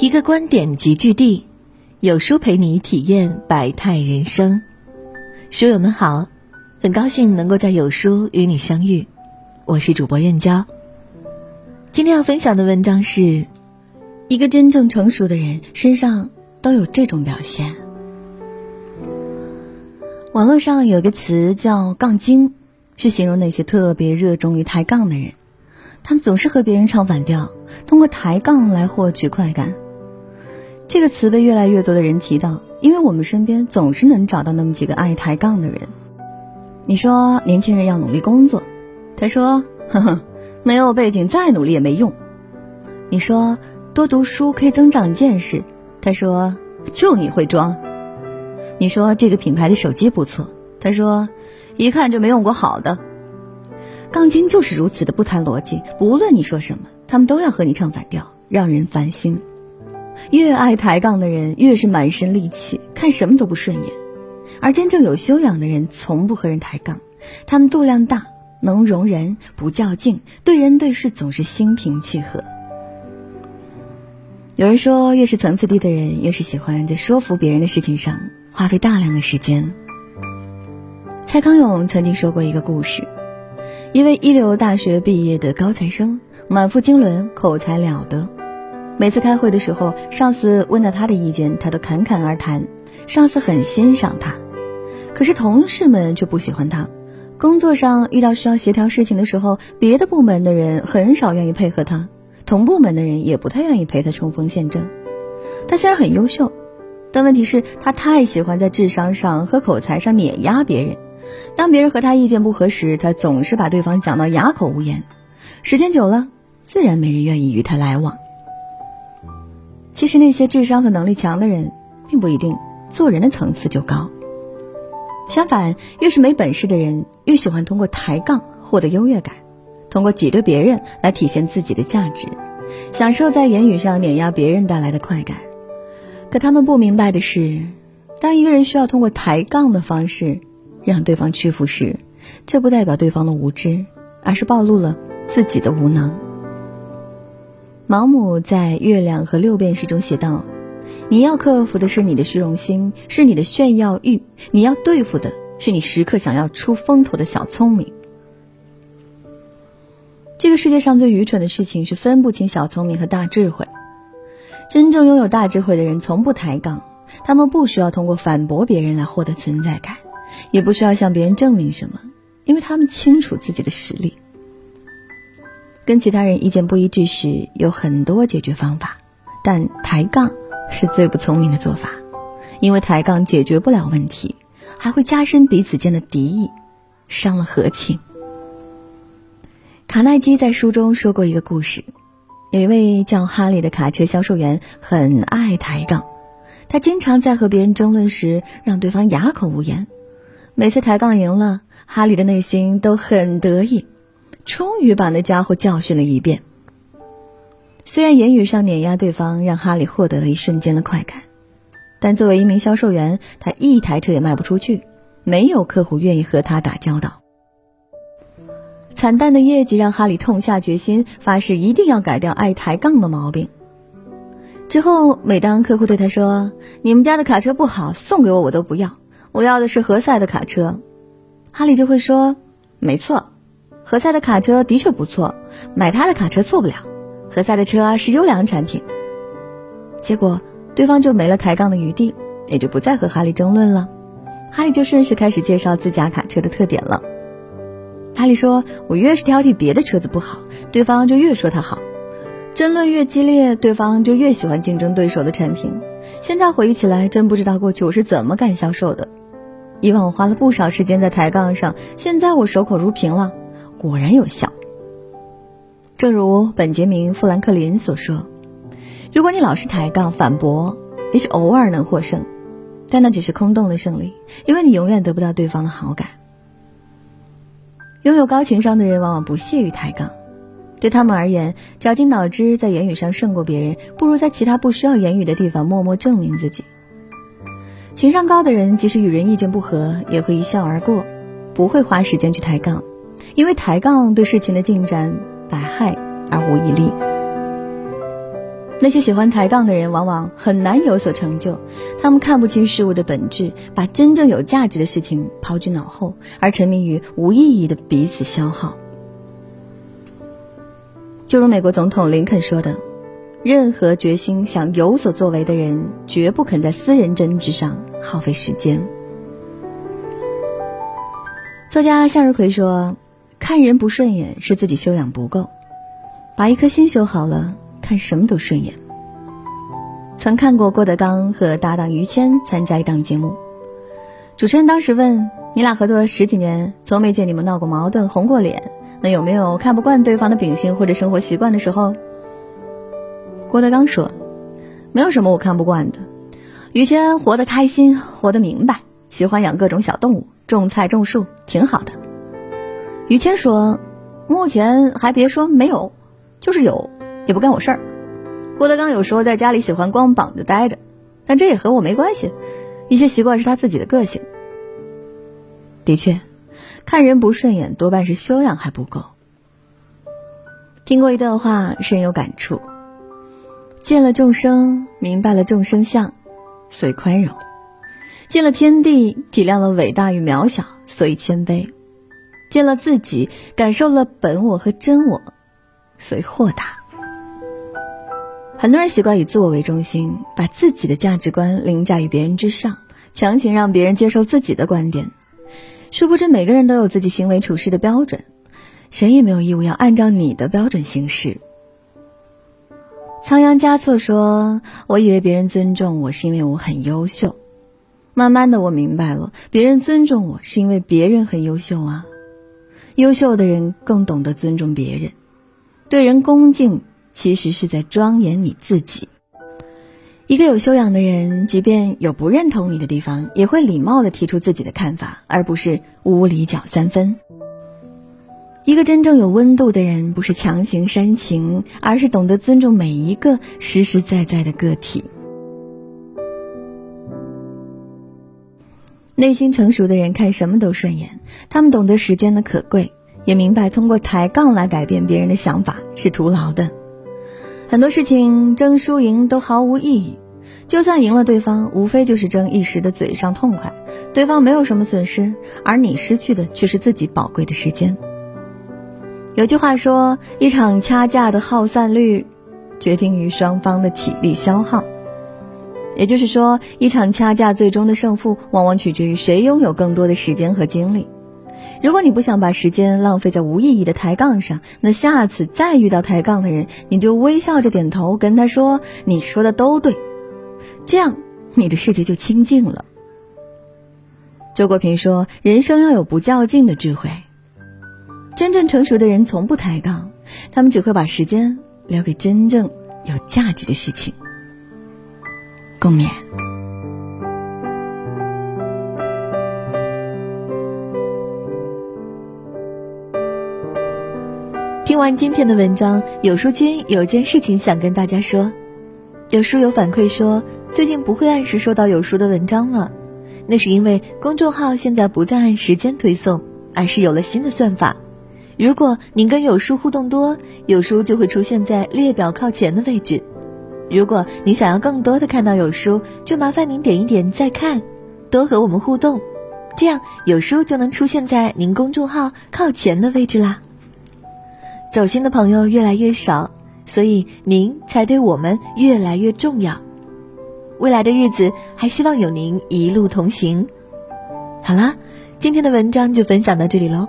一个观点集聚地，有书陪你体验百态人生。书友们好，很高兴能够在有书与你相遇，我是主播燕娇。今天要分享的文章是：一个真正成熟的人身上都有这种表现。网络上有个词叫“杠精”，是形容那些特别热衷于抬杠的人。他们总是和别人唱反调，通过抬杠来获取快感。这个词被越来越多的人提到，因为我们身边总是能找到那么几个爱抬杠的人。你说年轻人要努力工作，他说：“呵呵，没有背景再努力也没用。”你说多读书可以增长见识，他说：“就你会装。”你说这个品牌的手机不错，他说：“一看就没用过好的。”杠精就是如此的不谈逻辑，不论你说什么，他们都要和你唱反调，让人烦心。越爱抬杠的人，越是满身戾气，看什么都不顺眼。而真正有修养的人，从不和人抬杠，他们度量大，能容人，不较劲，对人对事总是心平气和。有人说，越是层次低的人，越是喜欢在说服别人的事情上花费大量的时间。蔡康永曾经说过一个故事。一位一流大学毕业的高材生，满腹经纶，口才了得。每次开会的时候，上司问到他的意见，他都侃侃而谈，上司很欣赏他。可是同事们却不喜欢他。工作上遇到需要协调事情的时候，别的部门的人很少愿意配合他，同部门的人也不太愿意陪他冲锋陷阵。他虽然很优秀，但问题是，他太喜欢在智商上和口才上碾压别人。当别人和他意见不合时，他总是把对方讲到哑口无言。时间久了，自然没人愿意与他来往。其实那些智商和能力强的人，并不一定做人的层次就高。相反，越是没本事的人，越喜欢通过抬杠获得优越感，通过挤兑别人来体现自己的价值，享受在言语上碾压别人带来的快感。可他们不明白的是，当一个人需要通过抬杠的方式，让对方屈服时，这不代表对方的无知，而是暴露了自己的无能。毛姆在《月亮和六便士》中写道：“你要克服的是你的虚荣心，是你的炫耀欲；你要对付的是你时刻想要出风头的小聪明。”这个世界上最愚蠢的事情是分不清小聪明和大智慧。真正拥有大智慧的人从不抬杠，他们不需要通过反驳别人来获得存在感。也不需要向别人证明什么，因为他们清楚自己的实力。跟其他人意见不一致时，有很多解决方法，但抬杠是最不聪明的做法，因为抬杠解决不了问题，还会加深彼此间的敌意，伤了和气。卡耐基在书中说过一个故事，有一位叫哈利的卡车销售员很爱抬杠，他经常在和别人争论时让对方哑口无言。每次抬杠赢了，哈里的内心都很得意，终于把那家伙教训了一遍。虽然言语上碾压对方让哈利获得了一瞬间的快感，但作为一名销售员，他一台车也卖不出去，没有客户愿意和他打交道。惨淡的业绩让哈利痛下决心，发誓一定要改掉爱抬杠的毛病。之后，每当客户对他说：“你们家的卡车不好，送给我我都不要。”我要的是何塞的卡车，哈利就会说：“没错，何塞的卡车的确不错，买他的卡车错不了。何塞的车是优良产品。”结果对方就没了抬杠的余地，也就不再和哈利争论了。哈利就顺势开始介绍自家卡车的特点了。哈利说：“我越是挑剔别的车子不好，对方就越说它好。争论越激烈，对方就越喜欢竞争对手的产品。现在回忆起来，真不知道过去我是怎么干销售的。”以往我花了不少时间在抬杠上，现在我守口如瓶了，果然有效。正如本杰明·富兰克林所说：“如果你老是抬杠反驳，也许偶尔能获胜，但那只是空洞的胜利，因为你永远得不到对方的好感。”拥有高情商的人往往不屑于抬杠，对他们而言，绞尽脑汁在言语上胜过别人，不如在其他不需要言语的地方默默证明自己。情商高的人，即使与人意见不合，也会一笑而过，不会花时间去抬杠，因为抬杠对事情的进展百害而无一利。那些喜欢抬杠的人，往往很难有所成就。他们看不清事物的本质，把真正有价值的事情抛之脑后，而沉迷于无意义的彼此消耗。就如美国总统林肯说的：“任何决心想有所作为的人，绝不肯在私人争执上耗费时间。”作家向日葵说：“看人不顺眼是自己修养不够，把一颗心修好了。”看什么都顺眼。曾看过郭德纲和搭档于谦参加一档节目，主持人当时问：“你俩合作十几年，从没见你们闹过矛盾、红过脸，那有没有看不惯对方的秉性或者生活习惯的时候？”郭德纲说：“没有什么我看不惯的。于谦活得开心，活得明白，喜欢养各种小动物，种菜种树，挺好的。”于谦说：“目前还别说没有，就是有。”也不干我事儿。郭德纲有时候在家里喜欢光膀子待着，但这也和我没关系。一些习惯是他自己的个性。的确，看人不顺眼多半是修养还不够。听过一段话，深有感触：见了众生，明白了众生相，所以宽容；见了天地，体谅了伟大与渺小，所以谦卑；见了自己，感受了本我和真我，所以豁达。很多人习惯以自我为中心，把自己的价值观凌驾于别人之上，强行让别人接受自己的观点。殊不知，每个人都有自己行为处事的标准，谁也没有义务要按照你的标准行事。仓央嘉措说：“我以为别人尊重我是因为我很优秀，慢慢的我明白了，别人尊重我是因为别人很优秀啊。优秀的人更懂得尊重别人，对人恭敬。”其实是在庄严你自己。一个有修养的人，即便有不认同你的地方，也会礼貌的提出自己的看法，而不是无理搅三分。一个真正有温度的人，不是强行煽情，而是懂得尊重每一个实实在在的个体。内心成熟的人看什么都顺眼，他们懂得时间的可贵，也明白通过抬杠来改变别人的想法是徒劳的。很多事情争输赢都毫无意义，就算赢了对方，无非就是争一时的嘴上痛快，对方没有什么损失，而你失去的却是自己宝贵的时间。有句话说，一场掐架的耗散率，决定于双方的体力消耗。也就是说，一场掐架最终的胜负，往往取决于谁拥有更多的时间和精力。如果你不想把时间浪费在无意义的抬杠上，那下次再遇到抬杠的人，你就微笑着点头，跟他说：“你说的都对。”这样，你的世界就清净了。周国平说：“人生要有不较劲的智慧。真正成熟的人从不抬杠，他们只会把时间留给真正有价值的事情。”共勉。听完今天的文章，有书君有件事情想跟大家说。有书友反馈说，最近不会按时收到有书的文章了，那是因为公众号现在不再按时间推送，而是有了新的算法。如果您跟有书互动多，有书就会出现在列表靠前的位置。如果您想要更多的看到有书，就麻烦您点一点再看，多和我们互动，这样有书就能出现在您公众号靠前的位置啦。走心的朋友越来越少，所以您才对我们越来越重要。未来的日子，还希望有您一路同行。好啦，今天的文章就分享到这里喽。